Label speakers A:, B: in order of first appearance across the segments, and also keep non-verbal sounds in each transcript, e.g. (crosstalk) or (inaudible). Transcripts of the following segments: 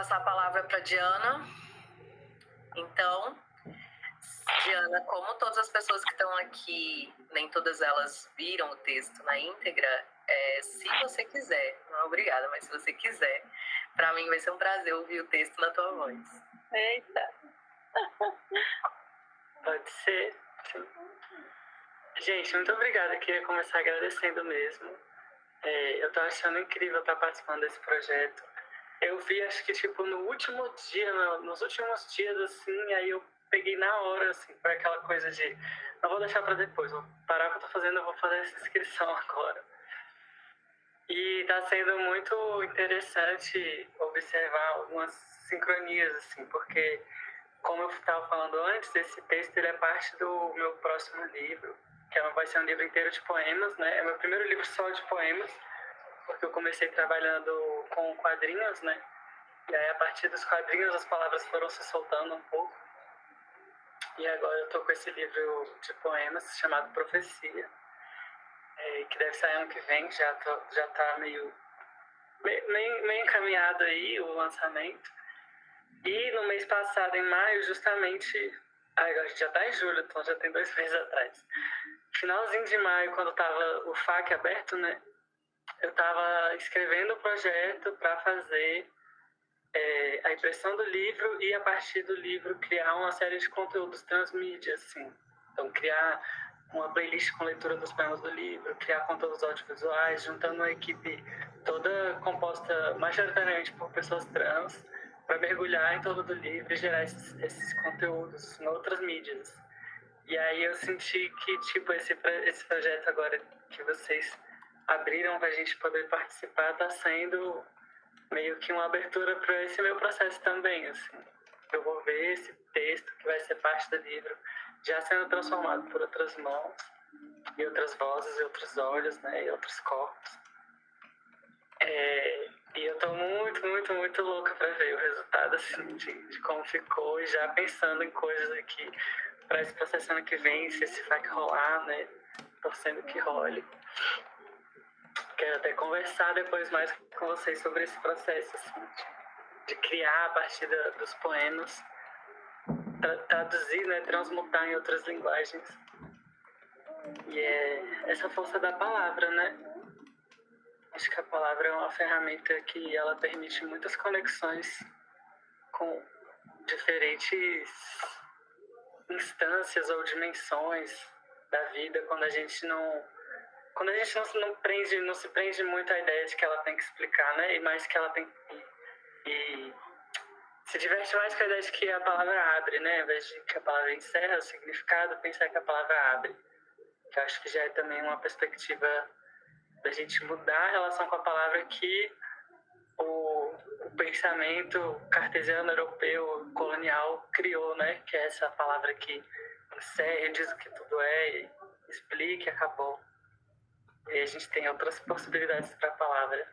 A: passar a palavra para Diana. Então, Diana, como todas as pessoas que estão aqui, nem todas elas viram o texto na íntegra, é, se você quiser, não é obrigada, mas se você quiser, para mim vai ser um prazer ouvir o texto na tua voz.
B: Eita! (laughs)
C: Pode ser. Sim. Gente, muito obrigada. Queria começar agradecendo mesmo. É, eu tô achando incrível estar participando desse projeto. Eu vi, acho que, tipo, no último dia, nos últimos dias, assim, aí eu peguei na hora, assim, foi aquela coisa de não vou deixar para depois, vou parar o que eu tô fazendo, eu vou fazer essa inscrição (laughs) agora. E tá sendo muito interessante observar algumas sincronias, assim, porque, como eu estava falando antes, esse texto ele é parte do meu próximo livro, que vai ser um livro inteiro de poemas, né? É meu primeiro livro só de poemas, porque eu comecei trabalhando com quadrinhos, né? E aí, a partir dos quadrinhos, as palavras foram se soltando um pouco. E agora eu tô com esse livro de poemas chamado Profecia, é, que deve sair ano que vem, já, tô, já tá meio, meio, meio encaminhado aí o lançamento. E no mês passado, em maio, justamente. Ai, a gente já tá em julho, então já tem dois (laughs) meses atrás. Finalzinho de maio, quando tava o FAQ aberto, né? Eu tava escrevendo o projeto para fazer é, a impressão do livro e a partir do livro criar uma série de conteúdos transmídia, assim. Então, criar uma playlist com leitura dos poemas do livro, criar conteúdos audiovisuais, juntando uma equipe toda composta majoritariamente por pessoas trans, para mergulhar em todo do livro e gerar esses, esses conteúdos em outras mídias. E aí eu senti que, tipo, esse, esse projeto agora que vocês abriram para a gente poder participar está sendo meio que uma abertura para esse meu processo também, assim. Eu vou ver esse texto que vai ser parte do livro já sendo transformado por outras mãos e outras vozes e outros olhos, né, e outros corpos. É, e eu tô muito, muito, muito louca para ver o resultado, assim, de, de, como ficou e já pensando em coisas aqui para esse processo ano que vem, se esse vai rolar, né, torcendo que role. Quero até conversar depois mais com vocês sobre esse processo, assim, de, criar a partir da, dos poemas tra traduzir, né, transmutar em outras linguagens. E é essa força da palavra, né? Acho que a palavra é uma ferramenta que ela permite muitas conexões com diferentes instâncias ou dimensões da vida quando a gente não quando a gente não se, não prende não se prende muito à ideia de que ela tem que explicar né e mais que ela tem e, e se diverte mais com a ideia de que a palavra abre, né? Ao invés de que a palavra encerra o significado, pensar que a palavra abre. Que eu acho que já é também uma perspectiva da gente mudar a relação com a palavra que o, o pensamento cartesiano, europeu, colonial criou, né? Que é essa palavra que encerra, diz o que tudo é, explica e acabou. E a gente tem outras possibilidades para a palavra,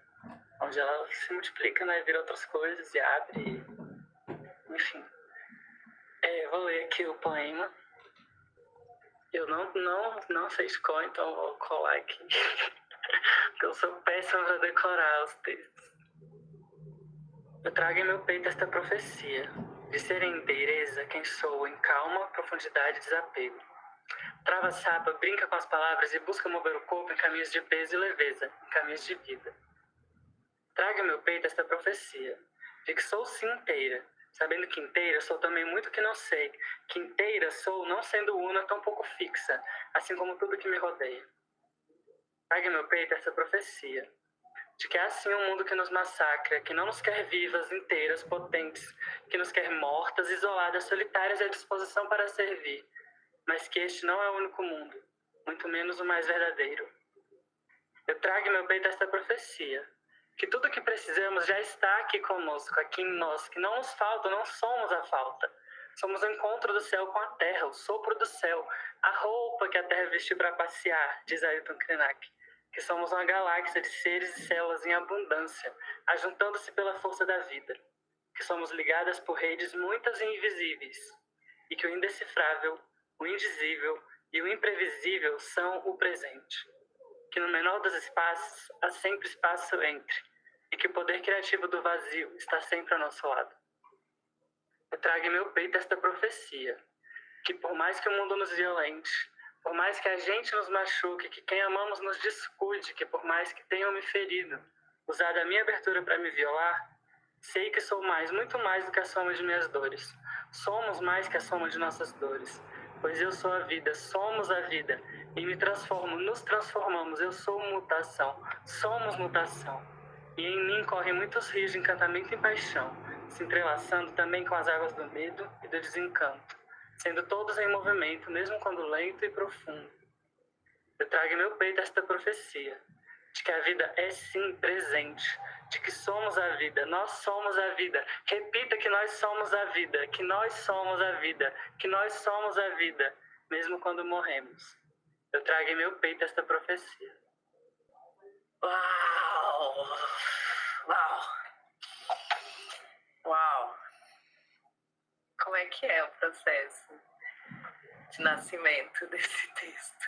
C: onde ela se multiplica, né? Vira outras coisas e abre enfim. É, vou ler aqui o poema. Eu não, não, não sei escolar, então vou colar aqui. (laughs) Porque eu sou péssima para decorar os textos. Eu trago em meu peito esta profecia de ser em quem sou, em calma, profundidade e desapego. Trava sapa, brinca com as palavras e busca mover o corpo em caminhos de peso e leveza, em caminhos de vida. Traga meu peito esta profecia de que sou sim inteira, Sabendo que inteira, sou também muito que não sei. Que inteira sou, não sendo una, tão pouco fixa, assim como tudo que me rodeia. Traga meu peito essa profecia, de que é assim um mundo que nos massacra, que não nos quer vivas, inteiras, potentes, que nos quer mortas, isoladas, solitárias e à disposição para servir, mas que este não é o único mundo, muito menos o mais verdadeiro. Eu trago meu peito esta profecia, que tudo que precisamos já está aqui conosco, aqui em nós, que não nos falta, não somos a falta. Somos o encontro do céu com a terra, o sopro do céu, a roupa que a terra vestiu para passear, diz Ailton Krenak. Que somos uma galáxia de seres e células em abundância, ajuntando-se pela força da vida. Que somos ligadas por redes muitas e invisíveis. E que o indecifrável, o indizível e o imprevisível são o presente que no menor dos espaços há sempre espaço entre, e que o poder criativo do vazio está sempre ao nosso lado. Eu trago em meu peito esta profecia, que por mais que o mundo nos violente, por mais que a gente nos machuque, que quem amamos nos descuide, que por mais que tenham me ferido, usado a minha abertura para me violar, sei que sou mais, muito mais do que a soma de minhas dores. Somos mais que a soma de nossas dores, pois eu sou a vida, somos a vida, e me transformo, nos transformamos, eu sou mutação, somos mutação. E em mim correm muitos rios de encantamento e paixão, se entrelaçando também com as águas do medo e do desencanto, sendo todos em movimento, mesmo quando lento e profundo. Eu trago em meu peito esta profecia, de que a vida é sim presente, de que somos a vida, nós somos a vida. Repita que nós somos a vida, que nós somos a vida, que nós somos a vida, mesmo quando morremos. Eu trago em meu peito esta profecia.
A: Uau! Uau! Uau! Como é que é o processo de nascimento desse texto?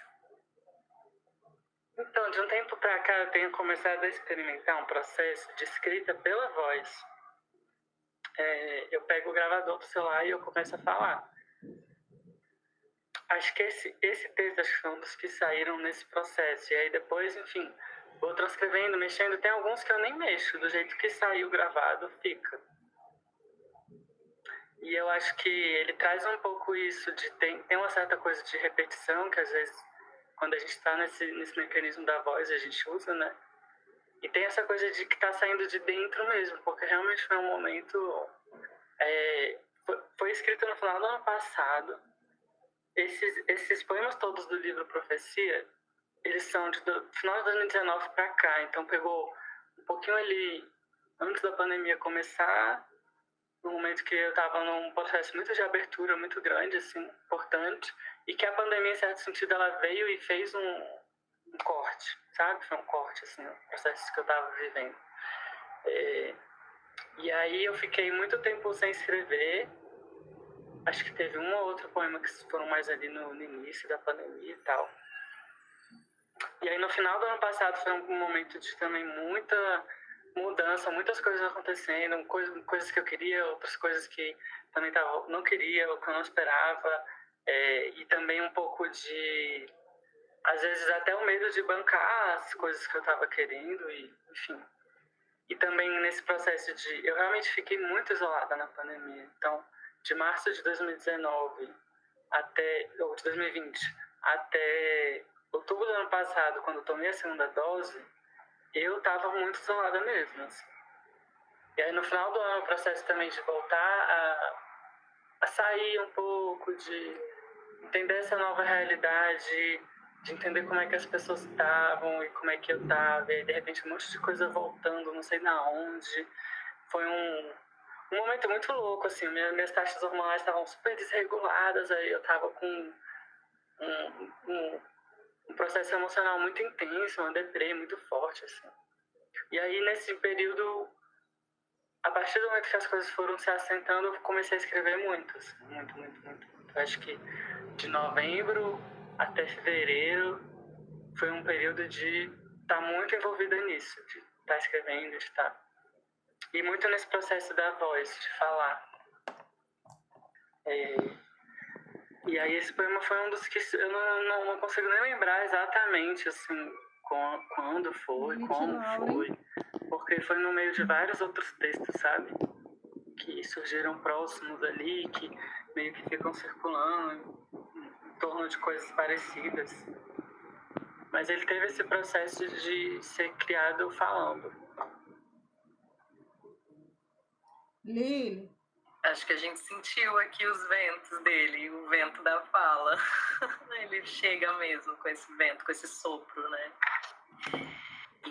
C: Então, de um tempo para cá, eu tenho começado a experimentar um processo de escrita pela voz. É, eu pego o gravador do celular e eu começo a falar. Acho que esse, esse texto acho que foi um dos que saíram nesse processo. E aí depois, enfim, vou transcrevendo, mexendo. Tem alguns que eu nem mexo, do jeito que saiu gravado, fica. E eu acho que ele traz um pouco isso de tem, tem uma certa coisa de repetição que às vezes quando a gente está nesse, nesse mecanismo da voz, a gente usa, né? E tem essa coisa de que está saindo de dentro mesmo, porque realmente foi um momento. É, foi, foi, escrito no final do ano passado. Esses, esses poemas todos do livro Profecia, eles são de do, final de 2019 para cá, então pegou um pouquinho ali antes da pandemia começar, no momento que eu estava num processo muito de abertura, muito grande, assim, importante e que a pandemia, em certo sentido, ela veio e fez um, um corte, sabe? Foi um corte, assim, no processo que eu estava vivendo. É, e aí eu fiquei muito tempo sem escrever. Acho que teve um ou outro poema que foram mais ali no, no início da pandemia e tal. E aí no final do ano passado foi um momento de também muita mudança, muitas coisas acontecendo, coisas, coisas que eu queria, outras coisas que também tava, não queria, ou que eu não esperava. É, e também um pouco de, às vezes, até o medo de bancar as coisas que eu estava querendo, e, enfim. E também nesse processo de. Eu realmente fiquei muito isolada na pandemia. Então, de março de 2019 até. ou de 2020 até outubro do ano passado, quando tomei a segunda dose, eu estava muito isolada mesmo. Assim. E aí no final do ano, o processo também de voltar a, a sair um pouco, de entender essa nova realidade, de entender como é que as pessoas estavam e como é que eu estava, e de repente um monte de coisa voltando, não sei na onde. Foi um, um momento muito louco, assim, minhas, minhas taxas hormonais estavam super desreguladas, aí eu tava com um, um, um processo emocional muito intenso, uma deprê muito forte, assim. E aí, nesse período, a partir do momento que as coisas foram se assentando, eu comecei a escrever muito, assim, muito, muito, muito. Eu acho que de novembro até fevereiro foi um período de estar tá muito envolvida nisso, de estar tá escrevendo, de estar. Tá... E muito nesse processo da voz, de falar. É... E aí esse poema foi um dos que eu não, não, não consigo nem lembrar exatamente, assim, quando foi, como foi, porque foi no meio de vários outros textos, sabe? Que surgiram próximos ali, que meio que ficam circulando torno de coisas parecidas. Mas ele teve esse processo de ser criado falando.
B: Lili.
A: Acho que a gente sentiu aqui os ventos dele, o vento da fala. (laughs) Ele chega mesmo com esse vento, com esse sopro, né?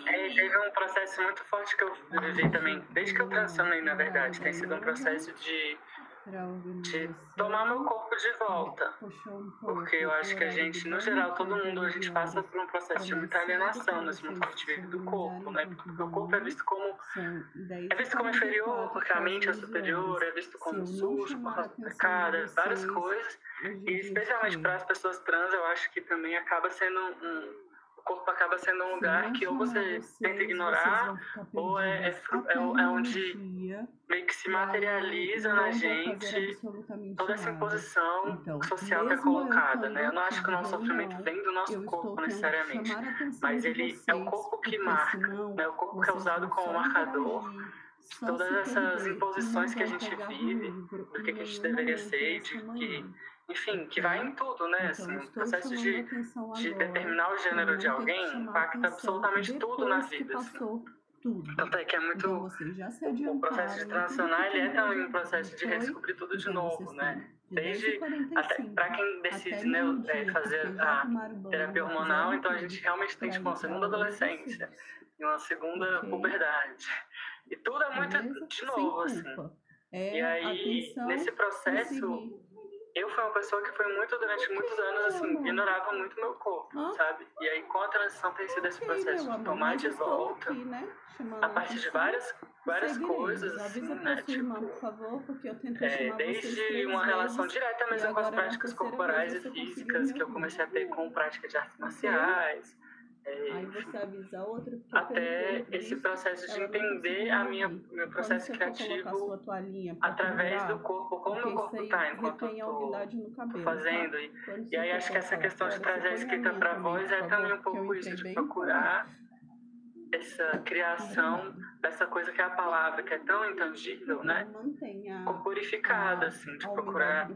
C: É, teve um processo muito forte que eu vivi também, desde que eu transicionei, na verdade. Tem sido um processo de de tomar meu corpo de volta. Porque eu acho que a gente, no geral, todo mundo, a gente passa por um processo de muita alienação nesse mundo que a gente vive do corpo, né? Porque o corpo é visto como é visto como inferior, porque a mente é superior, é visto como sujo por causa do pecado, várias coisas. E especialmente para as pessoas trans, eu acho que também acaba sendo um corpo acaba sendo um lugar que ou você tenta ignorar, ou é, é, é, é onde meio que se materializa na gente toda essa imposição então, social que é colocada, né? Eu não acho que o nosso sofrimento vem do nosso corpo necessariamente, mas ele é o corpo que marca, né? O corpo que é usado como marcador todas essas imposições que a gente vive, do que, a gente deveria ser, de que enfim, que vai em tudo, né? Então, assim, o processo de, de determinar o gênero de alguém impacta absolutamente tudo na vida. Assim. Tudo. Tanto é que é muito. Então, o processo de transicionar ele é também um processo de redescobrir tudo de novo, né? Desde. Até para quem decide né, é, fazer a terapia hormonal, então a gente realmente tem tipo uma segunda adolescência e uma segunda puberdade. E tudo é muito de novo, assim. É e aí, nesse processo eu fui uma pessoa que foi muito, durante muitos anos, assim, ignorava muito meu corpo, ah? sabe? E aí, com a transição tem sido esse processo de tomar de volta, aqui, né? a partir de várias, várias coisas, assim, né? Tipo, irmã, por favor, porque eu é, desde uma relação direta mesmo com as práticas corporais e físicas que eu comecei a ter com prática de artes marciais, é, Aí você avisa outro. Até esse processo de entender a minha, meu processo criativo através do corpo, como o corpo está enquanto eu estou tá? fazendo. E, e aí acho que essa questão de trazer a escrita para a voz é também um pouco isso, de procurar essa criação dessa coisa que é a palavra, que é tão intangível, né? Corporificada, assim, de procurar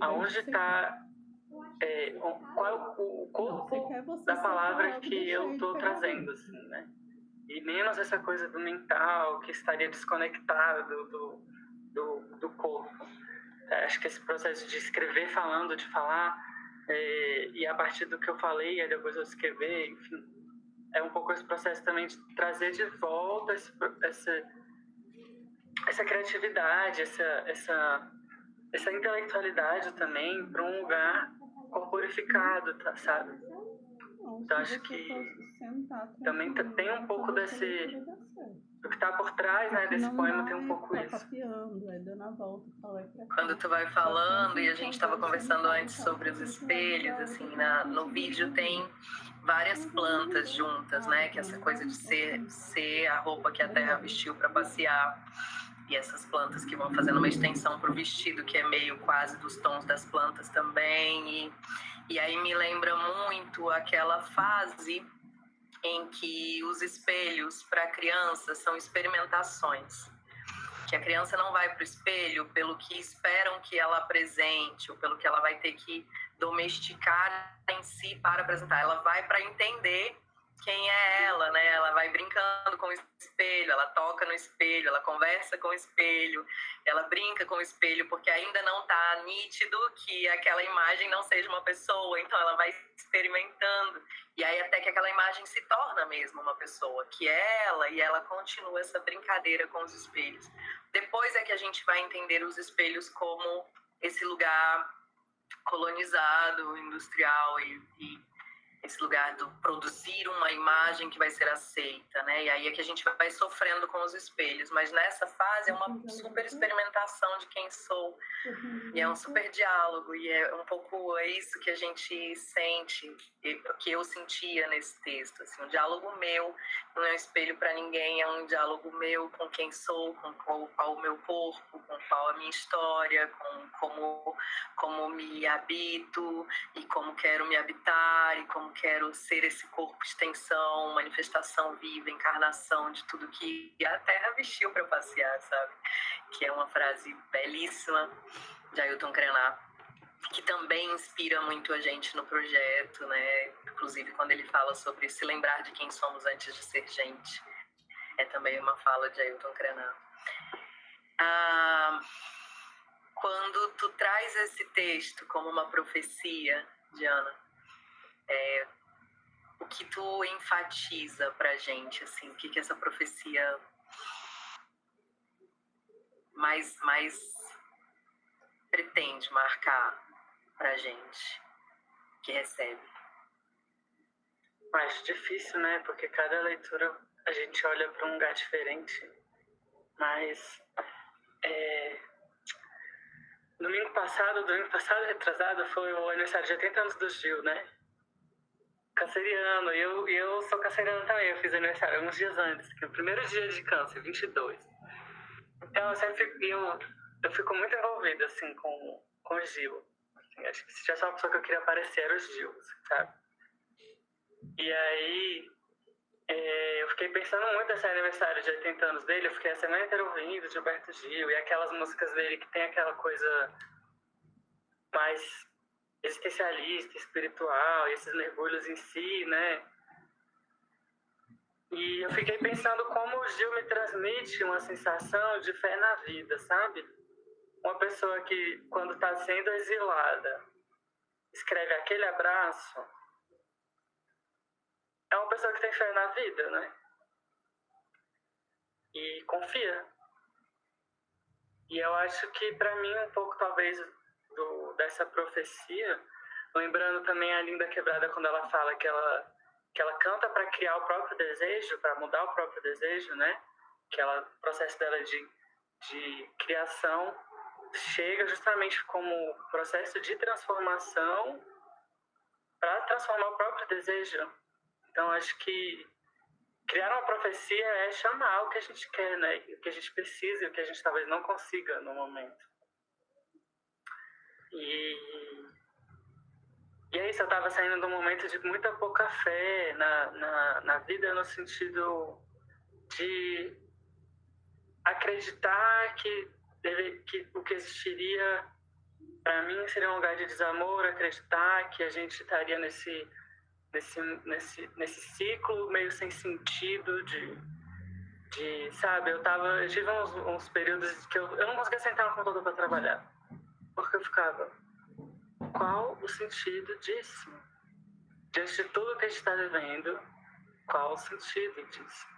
C: aonde está é, qual é o, o corpo da palavra que eu estou trazendo, assim, né? E menos essa coisa do mental que estaria desconectado do, do, do corpo. É, acho que esse processo de escrever falando, de falar, é, e a partir do que eu falei, aí depois eu escrever, enfim, é um pouco esse processo também de trazer de volta esse, essa, essa criatividade, essa, essa, essa intelectualidade também para um lugar corporificado, tá, sabe? Então acho que também tem um pouco desse o que está por trás né, desse poema tem um pouco isso.
A: Quando tu vai falando e a gente estava conversando antes sobre os espelhos, assim, na, no vídeo tem várias plantas juntas, né? Que é essa coisa de ser, ser a roupa que a terra vestiu para passear e essas plantas que vão fazendo uma extensão para o vestido, que é meio quase dos tons das plantas também. E, e aí me lembra muito aquela fase em que os espelhos para a criança são experimentações. Que a criança não vai para o espelho pelo que esperam que ela apresente, ou pelo que ela vai ter que domesticar em si para apresentar. Ela vai para entender quem é ela, né? Ela vai brincando com o espelho, ela toca no espelho, ela conversa com o espelho, ela brinca com o espelho, porque ainda não está nítido que aquela imagem não seja uma pessoa, então ela vai experimentando. E aí até que aquela imagem se torna mesmo uma pessoa, que é ela, e ela continua essa brincadeira com os espelhos. Depois é que a gente vai entender os espelhos como esse lugar colonizado, industrial e, e esse lugar do produzir uma imagem que vai ser aceita, né? E aí é que a gente vai sofrendo com os espelhos, mas nessa fase é uma super experimentação de quem sou. E é um super diálogo. E é um pouco é isso que a gente sente, que eu sentia nesse texto, assim, um diálogo meu, não é um espelho para ninguém, é um diálogo meu com quem sou, com qual, o meu corpo, com qual a minha história, com como como me habito e como quero me habitar e como quero ser esse corpo extensão, manifestação viva, encarnação de tudo que a Terra vestiu para passear, sabe? Que é uma frase belíssima de Ailton Krenar, que também inspira muito a gente no projeto, né? Inclusive quando ele fala sobre se lembrar de quem somos antes de ser gente. É também uma fala de Ailton Krenar. Ah, quando tu traz esse texto como uma profecia, Diana, é, o que tu enfatiza pra gente, assim, o que, que essa profecia mais, mais pretende marcar pra gente que recebe?
C: Mais difícil, né? Porque cada leitura a gente olha para um lugar diferente. Mas é... domingo passado, domingo passado retrasado, foi o aniversário de 80 anos do Gil, né? Canceriano, e eu, eu sou canceriano também, eu fiz aniversário uns dias antes, que é o primeiro dia de câncer, 22. Então eu sempre eu, eu fico muito envolvida, assim, com, com o Gil. Assim, acho que se tivesse uma pessoa que eu queria aparecer, era o Gil, sabe? E aí, é, eu fiquei pensando muito nesse aniversário de 80 anos dele, eu fiquei a semana inteira ouvindo Gilberto Gil, e aquelas músicas dele que tem aquela coisa mais existencialista, espiritual, esses mergulhos em si, né? E eu fiquei pensando como o Gil me transmite uma sensação de fé na vida, sabe? Uma pessoa que, quando está sendo exilada, escreve aquele abraço, é uma pessoa que tem fé na vida, né? E confia. E eu acho que, para mim, um pouco, talvez, do, dessa profecia, lembrando também a Linda Quebrada quando ela fala que ela, que ela canta para criar o próprio desejo, para mudar o próprio desejo, né? Que ela, o processo dela de, de criação chega justamente como processo de transformação para transformar o próprio desejo. Então, acho que criar uma profecia é chamar o que a gente quer, né? O que a gente precisa e o que a gente talvez não consiga no momento. E, e é isso, eu estava saindo de um momento de muita pouca fé na, na, na vida, no sentido de acreditar que, deve, que o que existiria para mim seria um lugar de desamor, acreditar que a gente estaria nesse, nesse, nesse, nesse ciclo meio sem sentido de, de sabe, eu tava, eu tive uns, uns períodos que eu, eu não conseguia sentar no computador para trabalhar porque eu ficava, qual o sentido disso? Diante de tudo que a gente está vivendo, qual o sentido disso?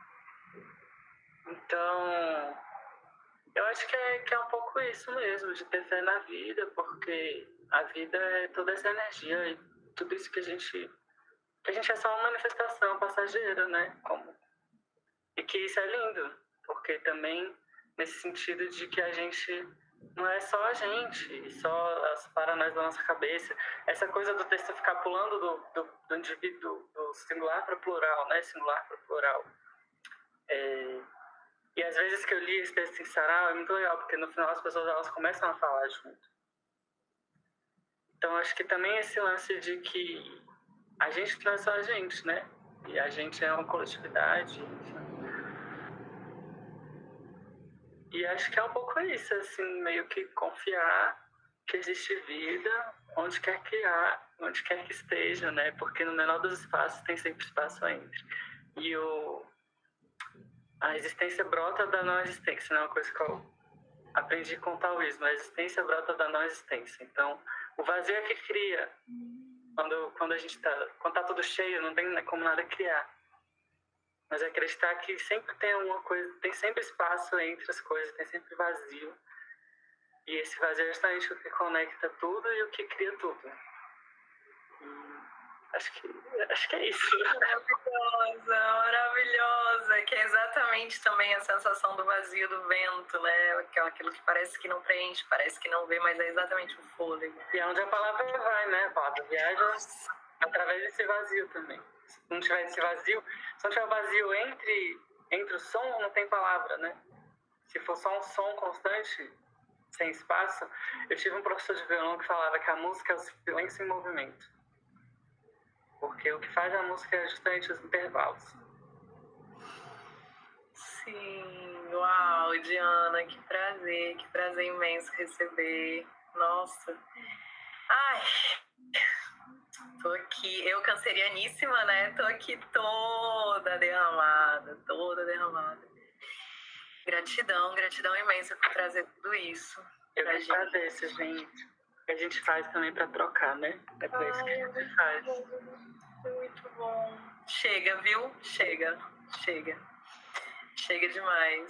C: Então, eu acho que é, que é um pouco isso mesmo, de ter fé na vida, porque a vida é toda essa energia e tudo isso que a gente. que a gente é só uma manifestação passageira, né? Como, e que isso é lindo, porque também nesse sentido de que a gente não é só a gente, só as paranoias da nossa cabeça. Essa coisa do texto ficar pulando do, do, do indivíduo, do singular para plural, né? Singular para plural. É... E às vezes que eu li esse texto em sarau é muito legal, porque no final as pessoas elas começam a falar junto. Então acho que também esse lance de que a gente não é só a gente, né? E a gente é uma coletividade, enfim. E acho que é um pouco isso, assim, meio que confiar que existe vida onde quer que há, onde quer que esteja, né? Porque no menor dos espaços tem sempre espaço entre. E o, a existência brota da não existência, não é uma coisa que eu aprendi com o taoísmo. A existência brota da não existência. Então, o vazio é que cria. Quando, quando a gente está, quando tá tudo cheio, não tem como nada criar mas acreditar que sempre tem alguma coisa, tem sempre espaço entre as coisas, tem sempre vazio. E esse vazio é justamente o que conecta tudo e o que cria tudo. Acho que, acho que é isso.
A: Maravilhosa, maravilhosa, que é exatamente também a sensação do vazio do vento, né? Aquilo que parece que não preenche, parece que não vê, mas é exatamente o fôlego.
C: E é onde a palavra vai, né? A palavra viaja Nossa. através desse vazio também se não tiver esse vazio, se não tiver vazio entre, entre o som, não tem palavra, né? Se for só um som constante, sem espaço, eu tive um professor de violão que falava que a música é o silêncio em movimento. Porque o que faz a música é justamente os intervalos.
A: Sim, uau, Diana, que prazer, que prazer imenso receber. Nossa. Ai, Tô aqui, eu cancerianíssima, né? Tô aqui toda derramada, toda derramada. Gratidão, gratidão imensa por trazer tudo isso.
C: Eu que gente. agradeço, gente. A gente faz também para trocar, né? É por isso que a gente faz.
A: Muito bom. Chega, viu? Chega, chega. Chega demais.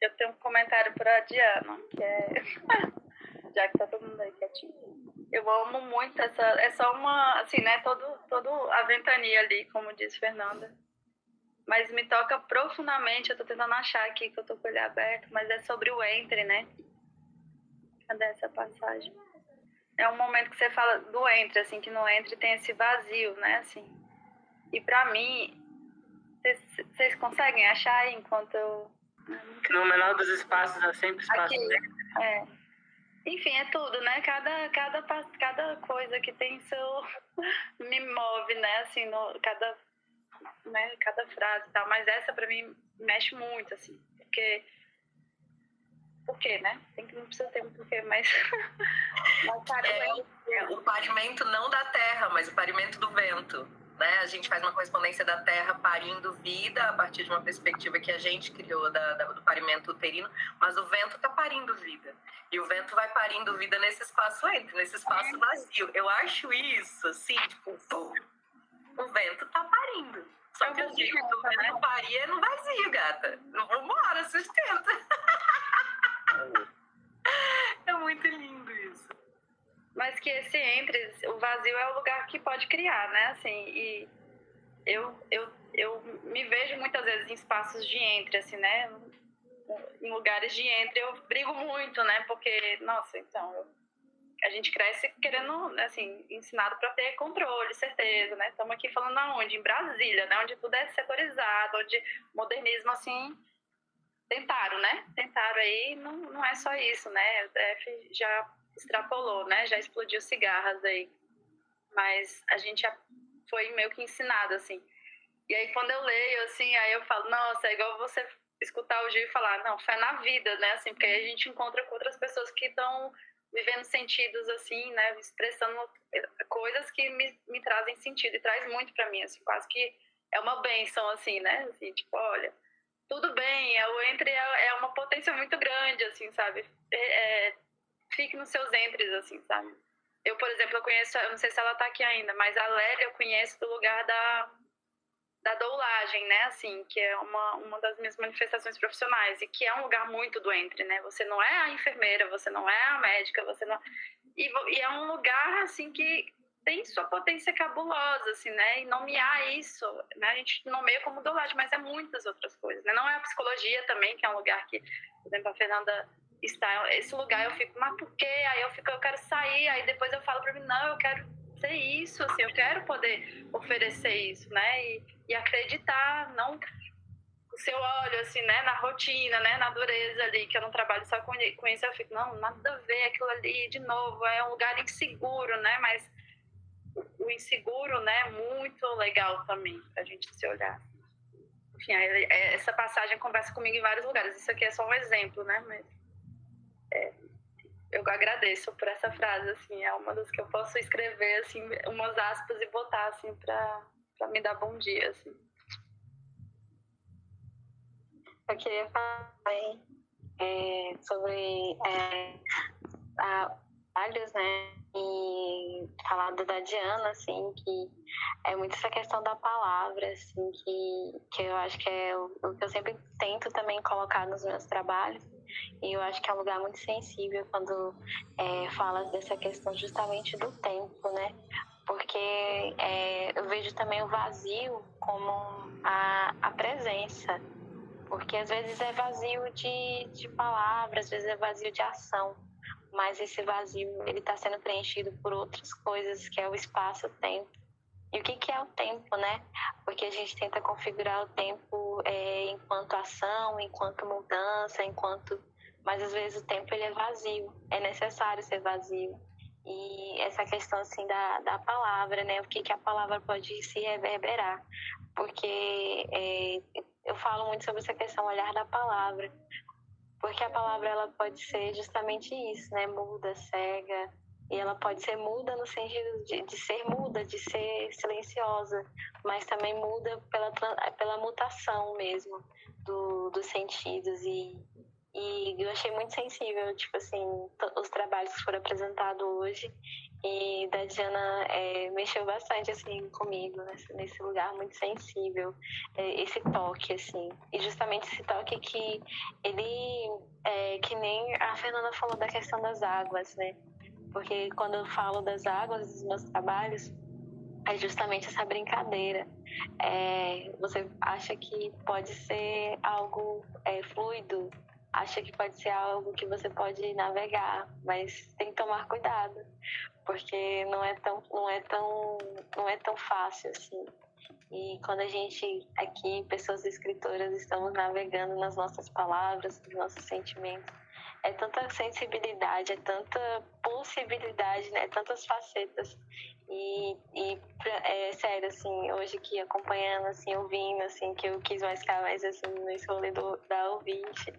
D: Eu tenho um comentário para a Diana, que é. (laughs) Já que tá todo mundo aí quietinho. Eu amo muito essa. É só uma. Assim, né? Todo, todo a ventania ali, como diz Fernanda. Mas me toca profundamente. Eu tô tentando achar aqui que eu tô com ele aberto, mas é sobre o entre, né? Cadê essa passagem? é um momento que você fala do entre, assim, que no entre tem esse vazio, né, assim. E para mim, vocês conseguem achar aí enquanto eu...
C: No menor dos espaços é sempre espaço
D: Aqui, é. Enfim, é tudo, né? Cada, cada, cada coisa que tem seu... (laughs) me move, né? Assim, no, cada, né? cada frase e tal. Mas essa, pra mim, mexe muito, assim. Porque por quê, né? Tem que, não precisa ter um porquê, mas. (laughs)
A: mas parimento. É, o parimento não da terra, mas o parimento do vento. Né? A gente faz uma correspondência da terra parindo vida a partir de uma perspectiva que a gente criou da, da, do parimento uterino, mas o vento está parindo vida. E o vento vai parindo vida nesse espaço entre, nesse espaço vazio. Eu acho isso, assim, tipo, o vento está parindo. Só que eu digo, o vento né? parir é no vazio, gata. Vambora, sustenta. É (laughs) muito lindo.
D: Mas que esse entre, o vazio é o lugar que pode criar, né? Assim, e eu, eu, eu me vejo muitas vezes em espaços de entre, assim, né? Em lugares de entre eu brigo muito, né? Porque, nossa, então, a gente cresce querendo, assim, ensinado para ter controle, certeza, né? Estamos aqui falando aonde? Em Brasília, né? Onde tudo é setorizado, onde modernismo, assim, tentaram, né? Tentaram aí, não, não é só isso, né? O DF já extrapolou, né? Já explodiu cigarras aí. Mas a gente foi meio que ensinado, assim. E aí quando eu leio, assim, aí eu falo, nossa, é igual você escutar o Gil e falar, não, fé na vida, né? Assim, porque aí a gente encontra com outras pessoas que estão vivendo sentidos, assim, né? Expressando coisas que me, me trazem sentido. E traz muito para mim, assim, quase que é uma benção, assim, né? Assim, tipo, olha, tudo bem, é, o entre é, é, uma potência muito grande, assim, sabe? É, é, fique nos seus entres, assim, sabe? Eu, por exemplo, eu conheço, eu não sei se ela tá aqui ainda, mas a Lélia eu conheço do lugar da, da doulagem, né? Assim, que é uma, uma das minhas manifestações profissionais e que é um lugar muito do entre, né? Você não é a enfermeira, você não é a médica, você não... E, e é um lugar, assim, que tem sua potência cabulosa, assim, né? E nomear isso, né? A gente nomeia como dolagem, mas é muitas outras coisas, né? Não é a psicologia também, que é um lugar que, por exemplo, a Fernanda está... Esse lugar eu fico, mas por quê? Aí eu fico, eu quero sair, aí depois eu falo para mim, não, eu quero ser isso, assim, eu quero poder oferecer isso, né? E, e acreditar, não o seu olho, assim, né, na rotina, né, na dureza ali, que eu não trabalho só com isso, eu fico, não, nada a ver aquilo ali, de novo, é um lugar inseguro, né, mas o inseguro, né, muito legal também para a gente se olhar. Enfim, é, essa passagem conversa comigo em vários lugares. Isso aqui é só um exemplo, né? Mas é, eu agradeço por essa frase, assim, é uma das que eu posso escrever, assim, umas aspas e botar, assim, para me dar bom dia, assim.
E: Eu queria falar é, sobre é, a, trabalhos, né? E falar da Diana, assim, que é muito essa questão da palavra, assim, que, que eu acho que é o, o que eu sempre tento também colocar nos meus trabalhos. E eu acho que é um lugar muito sensível quando é, fala dessa questão justamente do tempo, né? Porque é, eu vejo também o vazio como a, a presença. Porque às vezes é vazio de, de palavras, às vezes é vazio de ação mas esse vazio ele está sendo preenchido por outras coisas, que é o espaço-tempo. E o que, que é o tempo, né? Porque a gente tenta configurar o tempo é, enquanto ação, enquanto mudança, enquanto. Mas às vezes o tempo ele é vazio, é necessário ser vazio. E essa questão assim da, da palavra, né? O que, que a palavra pode se reverberar. Porque é, eu falo muito sobre essa questão olhar da palavra porque a palavra ela pode ser justamente isso, né? Muda, cega, e ela pode ser muda no sentido de, de ser muda, de ser silenciosa, mas também muda pela, pela mutação mesmo do, dos sentidos. E, e eu achei muito sensível, tipo assim, os trabalhos que foram apresentados hoje. E da Diana é, mexeu bastante, assim, comigo, nesse, nesse lugar muito sensível. É, esse toque, assim. E justamente esse toque que ele, é, que nem a Fernanda falou da questão das águas, né? Porque quando eu falo das águas dos meus trabalhos, é justamente essa brincadeira. É, você acha que pode ser algo é, fluido, acha que pode ser algo que você pode navegar, mas tem que tomar cuidado, porque não é tão, não é tão, não é tão fácil assim. E quando a gente aqui, pessoas escritoras, estamos navegando nas nossas palavras, nos nossos sentimentos, é tanta sensibilidade, é tanta possibilidade, né? Tantas facetas. E, e é sério, assim, hoje aqui acompanhando, assim, ouvindo, assim, que eu quis mais ficar mais, assim, nesse rolê do, da ouvinte,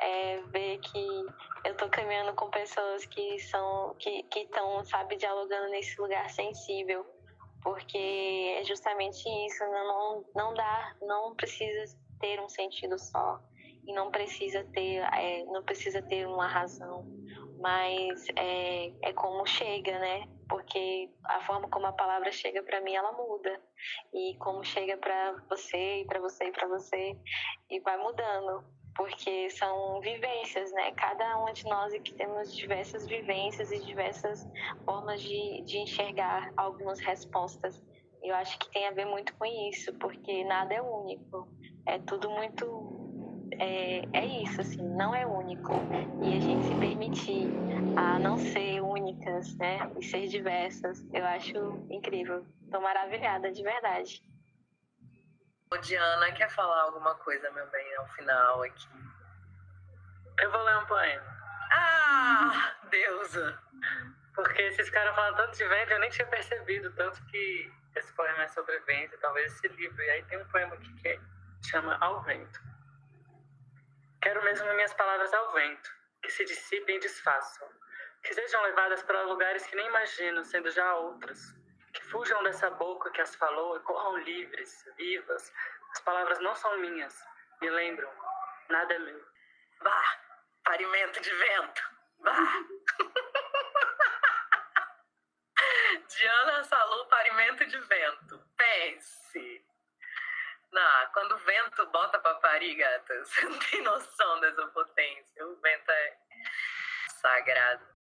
E: é ver que eu tô caminhando com pessoas que são, que estão, sabe, dialogando nesse lugar sensível, porque é justamente isso, não, não dá, não precisa ter um sentido só e não precisa ter, é, não precisa ter uma razão, mas é, é como chega, né? Porque a forma como a palavra chega para mim, ela muda e como chega para você e para você e para você e vai mudando, porque são vivências, né? Cada uma de nós aqui temos diversas vivências e diversas formas de, de enxergar algumas respostas. Eu acho que tem a ver muito com isso, porque nada é único, é tudo muito é, é isso, assim, não é único. E a gente se permitir a não ser únicas, né? E ser diversas, eu acho incrível. Tô maravilhada, de verdade.
A: Ô, Diana, quer falar alguma coisa, meu bem, ao final aqui?
C: Eu vou ler um poema.
A: Ah, deusa!
C: Porque esses caras falam tanto de vento, eu nem tinha percebido tanto que esse poema é sobre vento, talvez esse livro. E aí tem um poema aqui que chama Ao Vento. Quero mesmo minhas palavras ao vento, que se dissipem e desfaçam, que sejam levadas para lugares que nem imagino, sendo já outras, que fujam dessa boca que as falou e corram livres, vivas. As palavras não são minhas, me lembram, nada é meu.
A: Bah, parimento de vento, bah. (laughs) Diana Salu, parimento de vento. Pense. Não, quando o vento bota pra parir, gata, (laughs) você não tem noção dessa potência. O vento é sagrado.